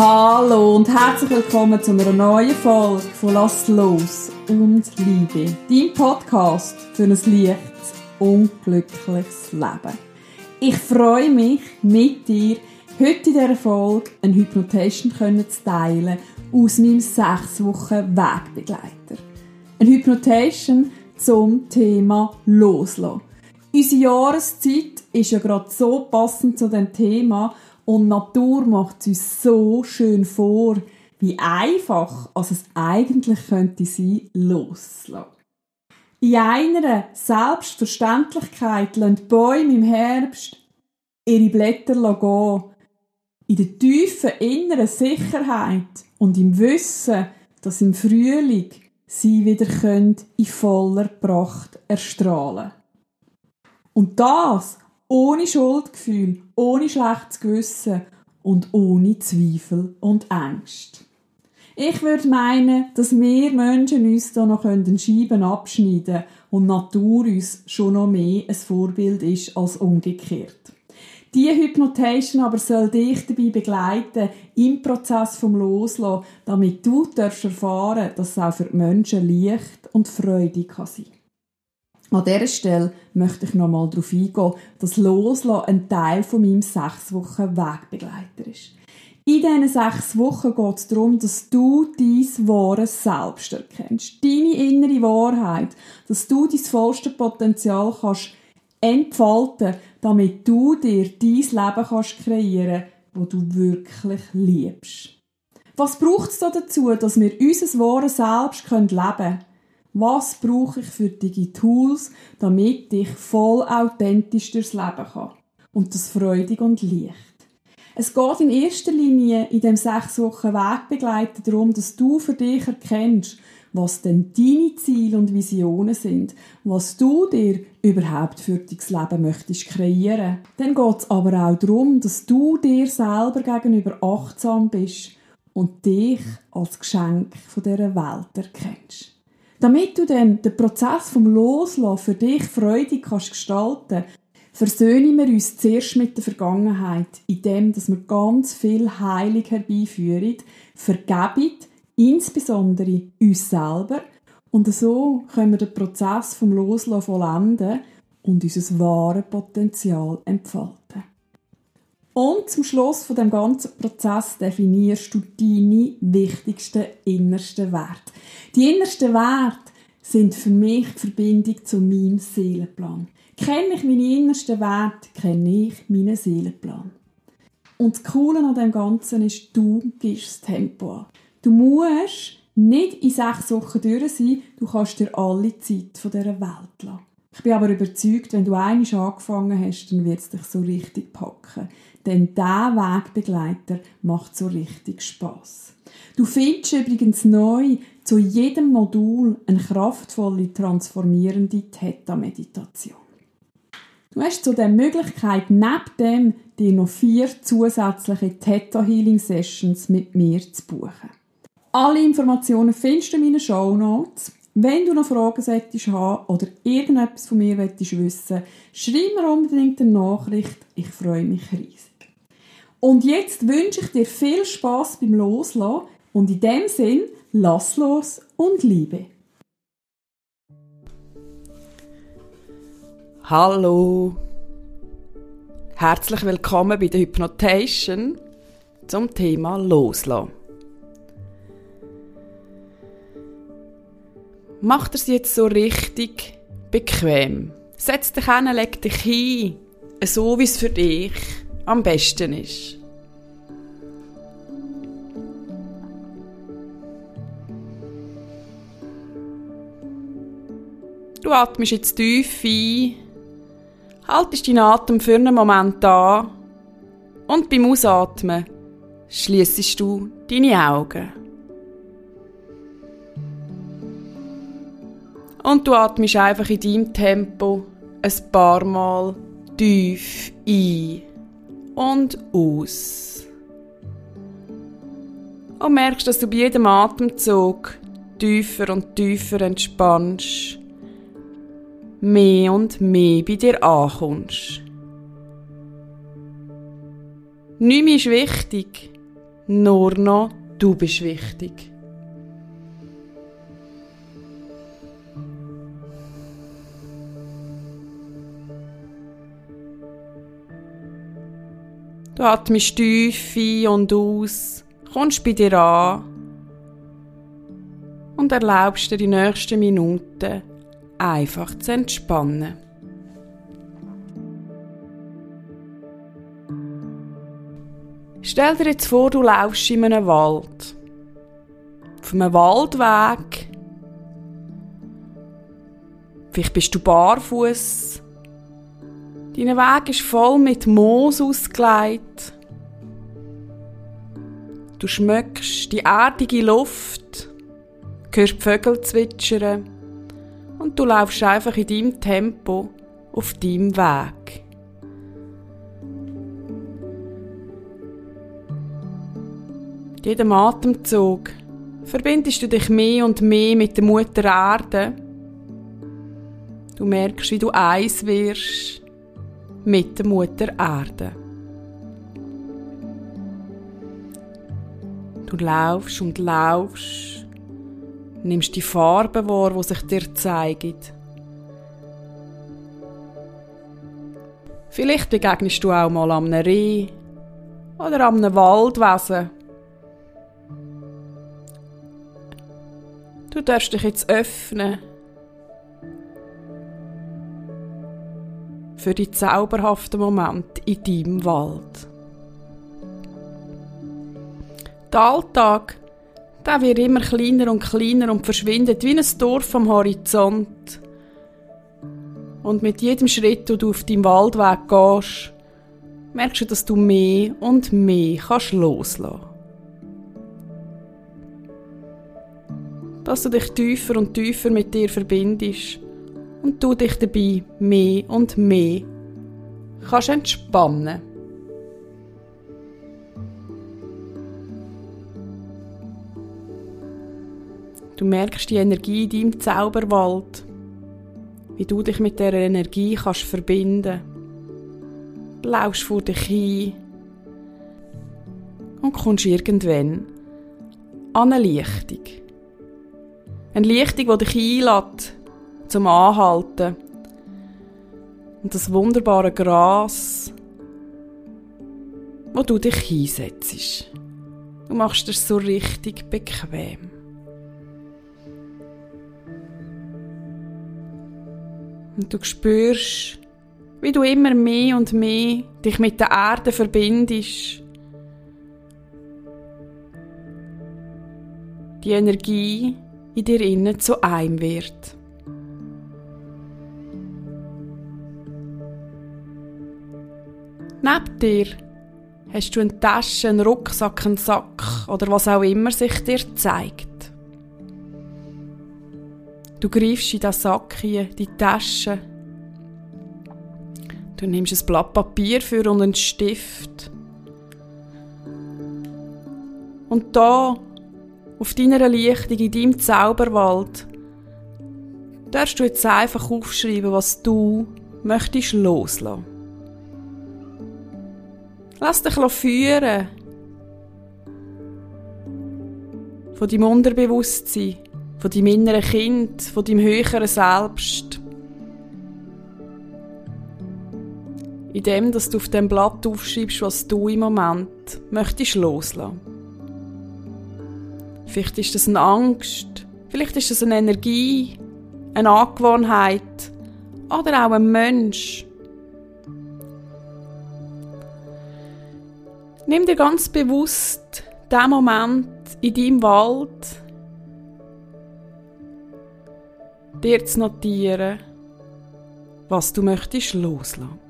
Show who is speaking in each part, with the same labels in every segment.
Speaker 1: Hallo und herzlich willkommen zu einer neuen Folge von Lass los und Liebe. Dein Podcast für ein leichtes und glückliches Leben. Ich freue mich, mit dir heute in dieser Folge eine Hypnotation zu teilen aus meinem sechs Wochen Wegbegleiter. Eine Hypnotation zum Thema Loslassen. Unsere Jahreszeit ist ja gerade so passend zu dem Thema und Natur macht es uns so schön vor, wie einfach als es eigentlich könnte sein, loslassen. In einer Selbstverständlichkeit lassen die Bäume im Herbst ihre Blätter gehen. In der tiefen inneren Sicherheit und im Wissen, dass im Frühling sie wieder in voller Pracht erstrahlen. Und das ohne Schuldgefühl, ohne schlechtes Gewissen und ohne Zweifel und Ängste. Ich würde meinen, dass wir Menschen uns da noch Scheiben abschneiden können und Natur uns schon noch mehr ein Vorbild ist als umgekehrt. Diese Hypnotation aber soll dich dabei begleiten im Prozess vom Loslassen, damit du erfahren darfst, dass es auch für die Menschen leicht und freudig kann an dieser Stelle möchte ich noch mal darauf eingehen, dass Loslassen ein Teil von meinem sechs Wochen Wegbegleiter ist. In diesen sechs Wochen geht es darum, dass du dein wahres Selbst erkennst. Deine innere Wahrheit. Dass du dein vollste Potenzial kannst entfalten, damit du dir dein Leben kannst kreieren, wo du wirklich liebst. Was braucht es da dazu, dass wir unser wahres Selbst leben können? Was brauche ich für die Tools, damit ich voll authentisch durchs Leben kann? Und das freudig und leicht. Es geht in erster Linie in dem sechs Wochen Wegbegleiten darum, dass du für dich erkennst, was denn deine Ziele und Visionen sind, was du dir überhaupt für dein Leben möchtest kreieren. Dann geht es aber auch darum, dass du dir selber gegenüber achtsam bist und dich als Geschenk von dieser Welt erkennst. Damit du dann den Prozess vom Loslassen für dich freudig kannst gestalten versöhnen wir uns zuerst mit der Vergangenheit, indem wir ganz viel Heilung herbeiführen, vergeben, insbesondere uns selber, und so können wir den Prozess vom Loslassen vollenden und unser wahres Potenzial entfalten. Und zum Schluss von dem ganzen Prozess definierst du deine wichtigsten innersten Werte. Die innersten Werte sind für mich die Verbindung zu meinem Seelenplan. Kenne ich meine innersten Werte, kenne ich meinen Seelenplan. Und das Coole an dem Ganzen ist, du gibst das Tempo an. Du musst nicht in sechs Wochen durch sein, du kannst dir alle Zeit von dieser Welt lassen. Ich bin aber überzeugt, wenn du einiges angefangen hast, dann wird es dich so richtig packen. Denn dieser Wegbegleiter macht so richtig Spaß. Du findest übrigens neu zu jedem Modul eine kraftvolle, transformierende Theta-Meditation. Du hast zu der Möglichkeit, neben dem dir noch vier zusätzliche Theta Healing Sessions mit mir zu buchen. Alle Informationen findest du in meinen Show Notes. Wenn du noch Fragen solltest haben oder irgendetwas von mir wissen, schreib mir unbedingt eine Nachricht. Ich freue mich riesig. Und jetzt wünsche ich dir viel Spaß beim Loslassen und in dem Sinn, lass los und liebe.
Speaker 2: Hallo. Herzlich willkommen bei der Hypnotation zum Thema Loslassen. Mach es jetzt so richtig bequem. Setz dich hin, leg dich hin, so wie es für dich am besten ist. Du atmest jetzt tief ein, haltest deinen Atem für einen Moment an und beim Ausatmen schließest du deine Augen. Und du atmest einfach in deinem Tempo ein paar Mal tief ein und aus. Und merkst, dass du bei jedem Atemzug tiefer und tiefer entspannst, mehr und mehr bei dir ankommst. Nichts ist wichtig, nur noch du bist wichtig. Du atmest tief ein und aus, kommst bei dir an und erlaubst dir die nächsten Minuten einfach zu entspannen. Stell dir jetzt vor, du laufst in einem Wald. Auf einem Waldweg. Vielleicht bist du barfuß. Dein Weg ist voll mit Moos ausgelegt. Du schmeckst die erdige Luft, hörst die Vögel zwitschern und du laufst einfach in deinem Tempo auf deinem Weg. Mit jedem Atemzug verbindest du dich mehr und mehr mit der Mutter Erde. Du merkst, wie du eins wirst mit der Mutter Erde. Du laufst und laufst, nimmst die Farben wahr, die sich dir zeigen. Vielleicht begegnest du auch mal am Reh oder am Waldwesen. Du darfst dich jetzt öffnen für die zauberhaften Momente in deinem Wald. Der Alltag, der wird immer kleiner und kleiner und verschwindet wie ein Dorf am Horizont. Und mit jedem Schritt, den du auf deinem Waldweg gehst, merkst du, dass du mehr und mehr kannst loslassen. Dass du dich tiefer und tiefer mit dir verbindest und du dich dabei mehr und mehr kannst entspannen. Du merkst die Energie in deinem Zauberwald, wie du dich mit der Energie kannst verbinden. Du laufst vor dich hin und kommst irgendwann an eine Lichtung. Eine Lichtung, die dich einlädt, zum Anhalten. Und das wunderbare Gras, wo du dich hinsetzt. Du machst es so richtig bequem. Und du spürst, wie du immer mehr und mehr dich mit der Erde verbindest. Die Energie in dir innen zu einem wird. Neben dir hast du eine Tasche, einen Rucksack, einen Sack oder was auch immer sich dir zeigt. Du greifst in den Sack hier, die Tasche. Du nimmst ein Blatt Papier für und einen Stift. Und da, auf deiner Lichtung, in deinem Zauberwald, darfst du jetzt einfach aufschreiben, was du möchtest loslassen. Lass dich führen. Von deinem Unterbewusstsein, von deinem inneren Kind, von deinem höheren Selbst. In dem, dass du auf dem Blatt aufschreibst, was du im Moment möchtest loslassen. Vielleicht ist das eine Angst, vielleicht ist das eine Energie, eine Angewohnheit oder auch ein Mensch. Nimm dir ganz bewusst den Moment in deinem Wald, dir zu notieren, was du möchtest loslassen.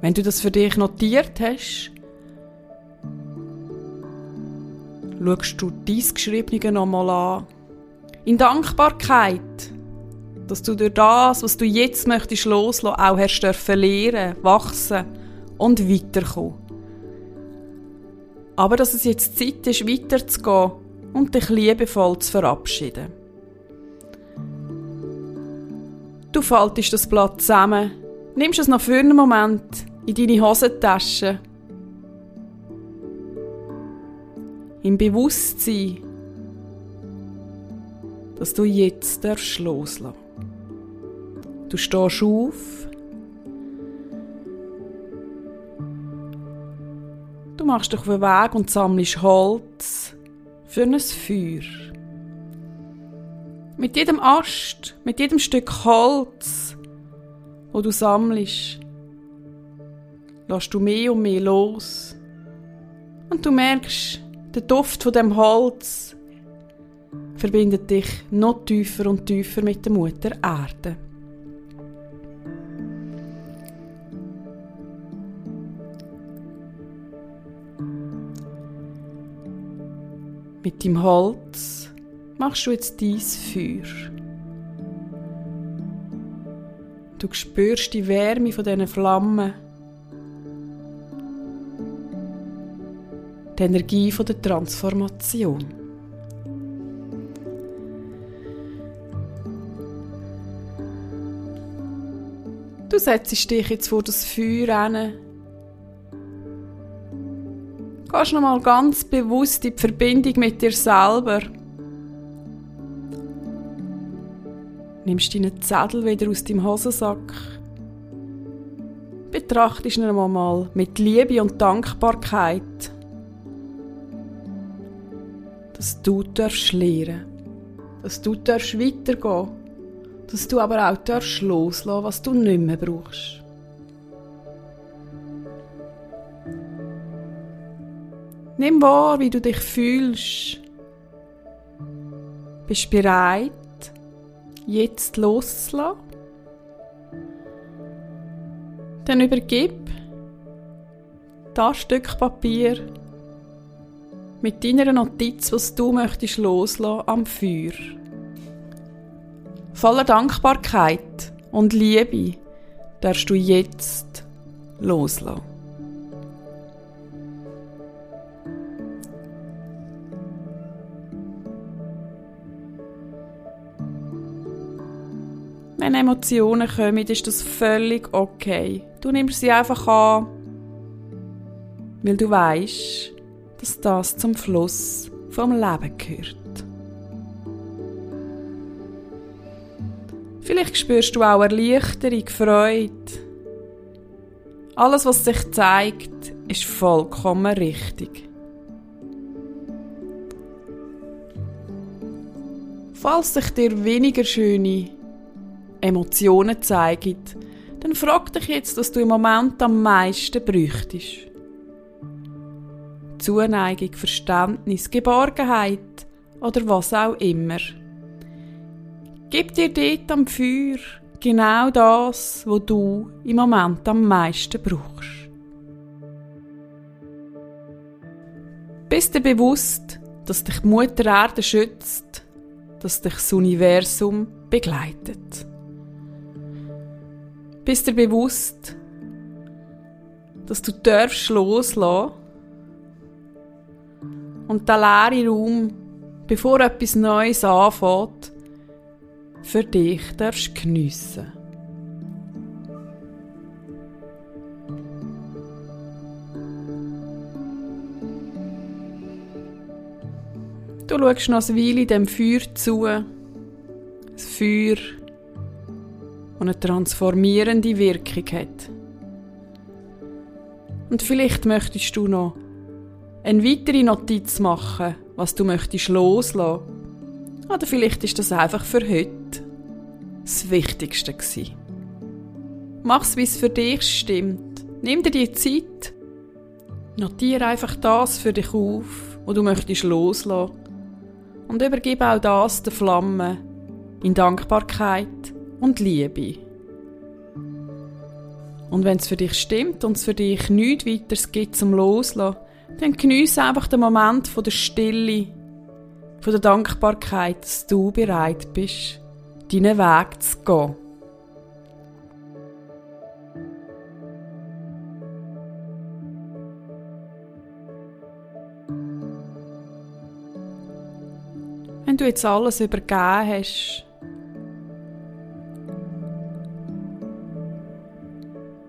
Speaker 2: Wenn du das für dich notiert hast, schaust du dies Geschriebene nochmal an. In Dankbarkeit dass du durch das, was du jetzt möchtest loslassen, auch hast dürfen lernen, wachsen und weiterkommen. Aber dass es jetzt Zeit ist, weiterzugehen und dich liebevoll zu verabschieden. Du faltest das Blatt zusammen, nimmst es noch für einen Moment in deine Hosentasche. Im Bewusstsein, dass du jetzt darfst loslassen. Du stehst auf. Du machst dich auf den Weg und sammelst Holz für ein Feuer. Mit jedem Ast, mit jedem Stück Holz, wo du sammelst, lässt du mehr und mehr los. Und du merkst, der Duft von dem Holz verbindet dich noch tiefer und tiefer mit der Mutter Erde. Mit dem Holz machst du jetzt dies Feuer. Du spürst die Wärme von diesen Flammen. Die Energie der Transformation. Du setzt dich jetzt vor das Feuer hin. Gehst nochmal ganz bewusst in die Verbindung mit dir selber. Nimmst deinen Zettel wieder aus deinem Hosensack. Betrachtest ihn mal mit Liebe und Dankbarkeit, dass du darfst lernen, dass du darfst weitergehen, dass du aber auch darfst loslassen, was du nicht mehr brauchst. Nimm wahr, wie du dich fühlst. Bist du bereit, jetzt loszulassen? Dann übergib das Stück Papier mit deiner Notiz, was du möchtest loslassen, am Feuer. Voller Dankbarkeit und Liebe darfst du jetzt loslassen. Wenn Emotionen kommen, ist das völlig okay. Du nimmst sie einfach an, weil du weißt, dass das zum Fluss vom Leben gehört. Vielleicht spürst du auch Erleichterung, Freude. Alles, was sich zeigt, ist vollkommen richtig. Falls sich dir weniger schöne Emotionen zeigen, dann frag dich jetzt, was du im Moment am meisten bräuchtest. Zuneigung, Verständnis, Geborgenheit oder was auch immer. Gib dir dort am Feuer genau das, was du im Moment am meisten brauchst. Bist dir bewusst, dass dich Mutter Erde schützt, dass dich das Universum begleitet. Bist dir bewusst, dass du darfst loslassen und der leere Raum, bevor etwas Neues anfängt, für dich darfst geniessen. Du schaust noch eine Weile dem Feuer zu. Das Feuer, das eine transformierende Wirkung hat. Und vielleicht möchtest du noch eine weitere Notiz machen, was du möchtest loslassen. Oder vielleicht ist das einfach für heute das Wichtigste gewesen. Mach's, wie es für dich stimmt. Nimm dir die Zeit. Notiere einfach das für dich auf, wo du möchtest loslassen. Und übergib auch das der Flamme in Dankbarkeit und Liebe. Und wenn es für dich stimmt und es für dich nichts weiteres gibt zum Loslassen, dann geniesse einfach den Moment von der Stille, von der Dankbarkeit, dass du bereit bist deinen Weg zu gehen. Wenn du jetzt alles übergeben hast,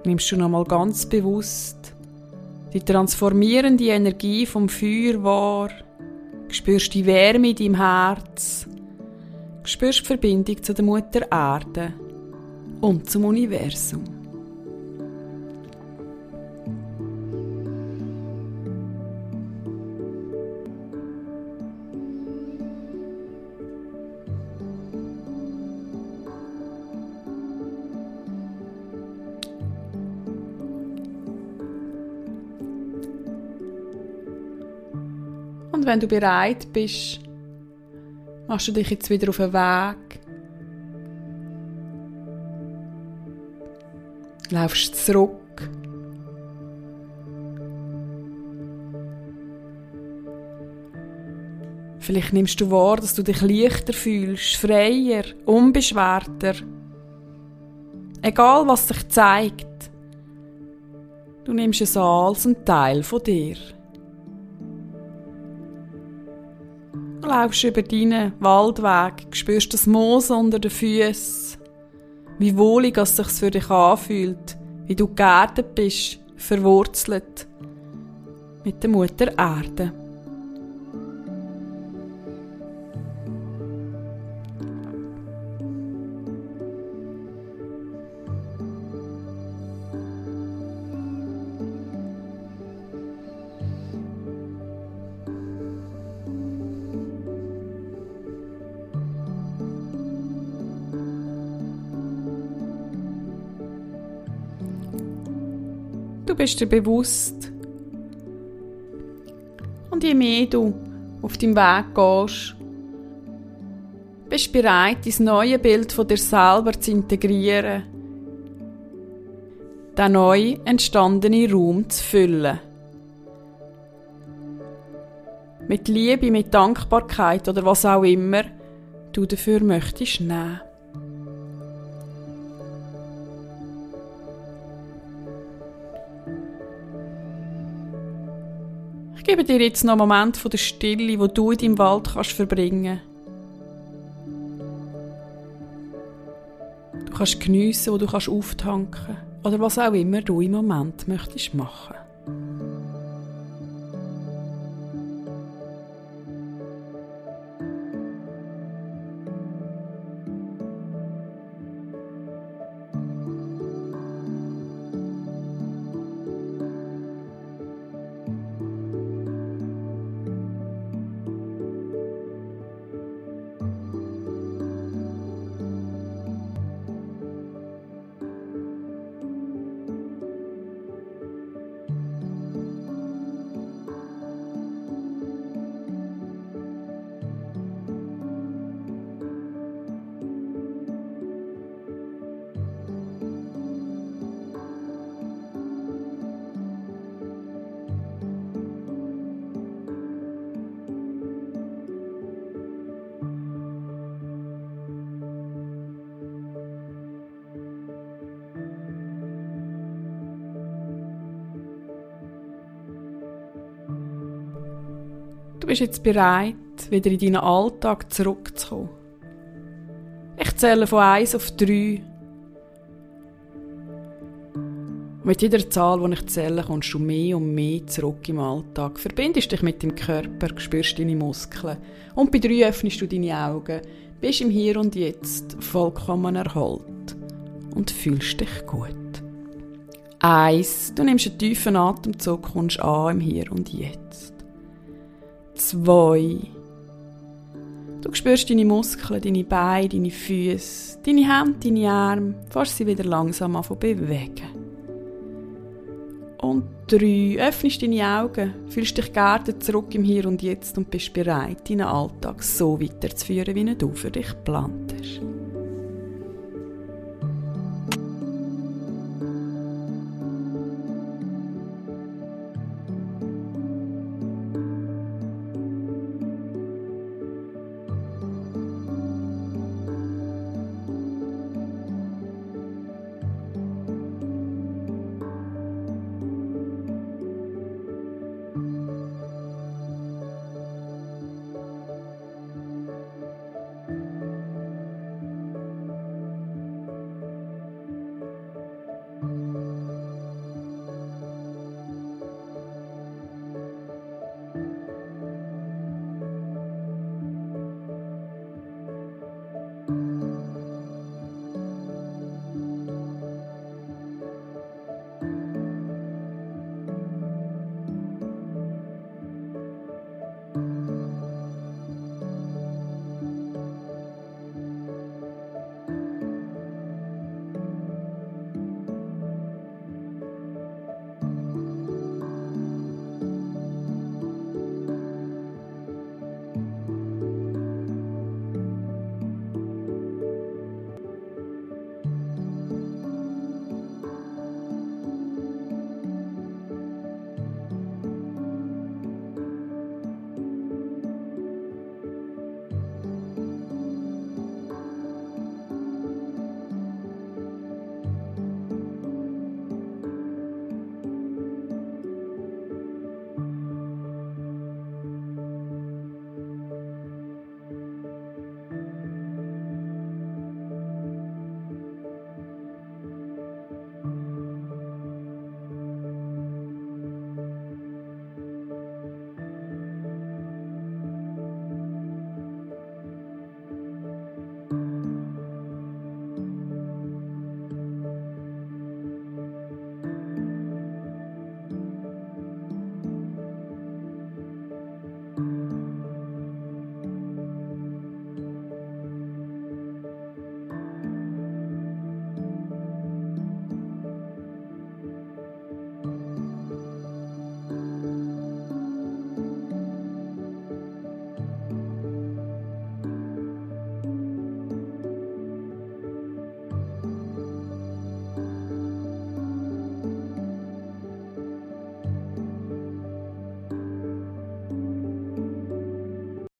Speaker 2: nimmst du nochmal ganz bewusst die transformierende Energie vom Feuer wahr, spürst die Wärme in deinem Herz, spürst die Verbindung zu der Mutter Erde. Und zum Universum. Wenn du bereit bist, machst du dich jetzt wieder auf den Weg. Laufst zurück. Vielleicht nimmst du wahr, dass du dich leichter fühlst, freier, unbeschwerter. Egal was sich zeigt, du nimmst es als ein Teil von dir. Laufst über deinen Waldweg, spürst das Moos unter den Füßen, wie wohlig es sich für dich anfühlt, wie du geerdet bist, verwurzelt mit der Mutter Erde. Bist dir bewusst. Und je mehr du auf deinem Weg gehst, bist du bereit, dein neue Bild von dir selber zu integrieren, den neu entstandenen Raum zu füllen. Mit Liebe, mit Dankbarkeit oder was auch immer du dafür möchtest nehmen. Gebe dir jetzt noch einen Moment von der Stille, wo du in deinem Wald kannst verbringen. Du kannst geniessen, wo du kannst auftanken oder was auch immer du im Moment möchtest machen. Du bist jetzt bereit, wieder in deinen Alltag zurückzukommen. Ich zähle von 1 auf 3. Mit jeder Zahl, die ich zähle, kommst du mehr und mehr zurück im Alltag. Verbindest dich mit dem Körper, spürst deine Muskeln. Und bei 3 öffnest du deine Augen, bist im Hier und Jetzt vollkommen erholt und fühlst dich gut. Eins, du nimmst einen tiefen Atemzug, kommst an im Hier und Jetzt zwei. Du spürst deine Muskeln, deine Beine, deine Füße, deine Hände, deine Arme, fährst sie wieder langsam an bewegen. Und drei, öffnest deine Augen, fühlst dich gerne zurück im Hier und Jetzt und bist bereit, deinen Alltag so weiterzuführen, wie er du für dich plant.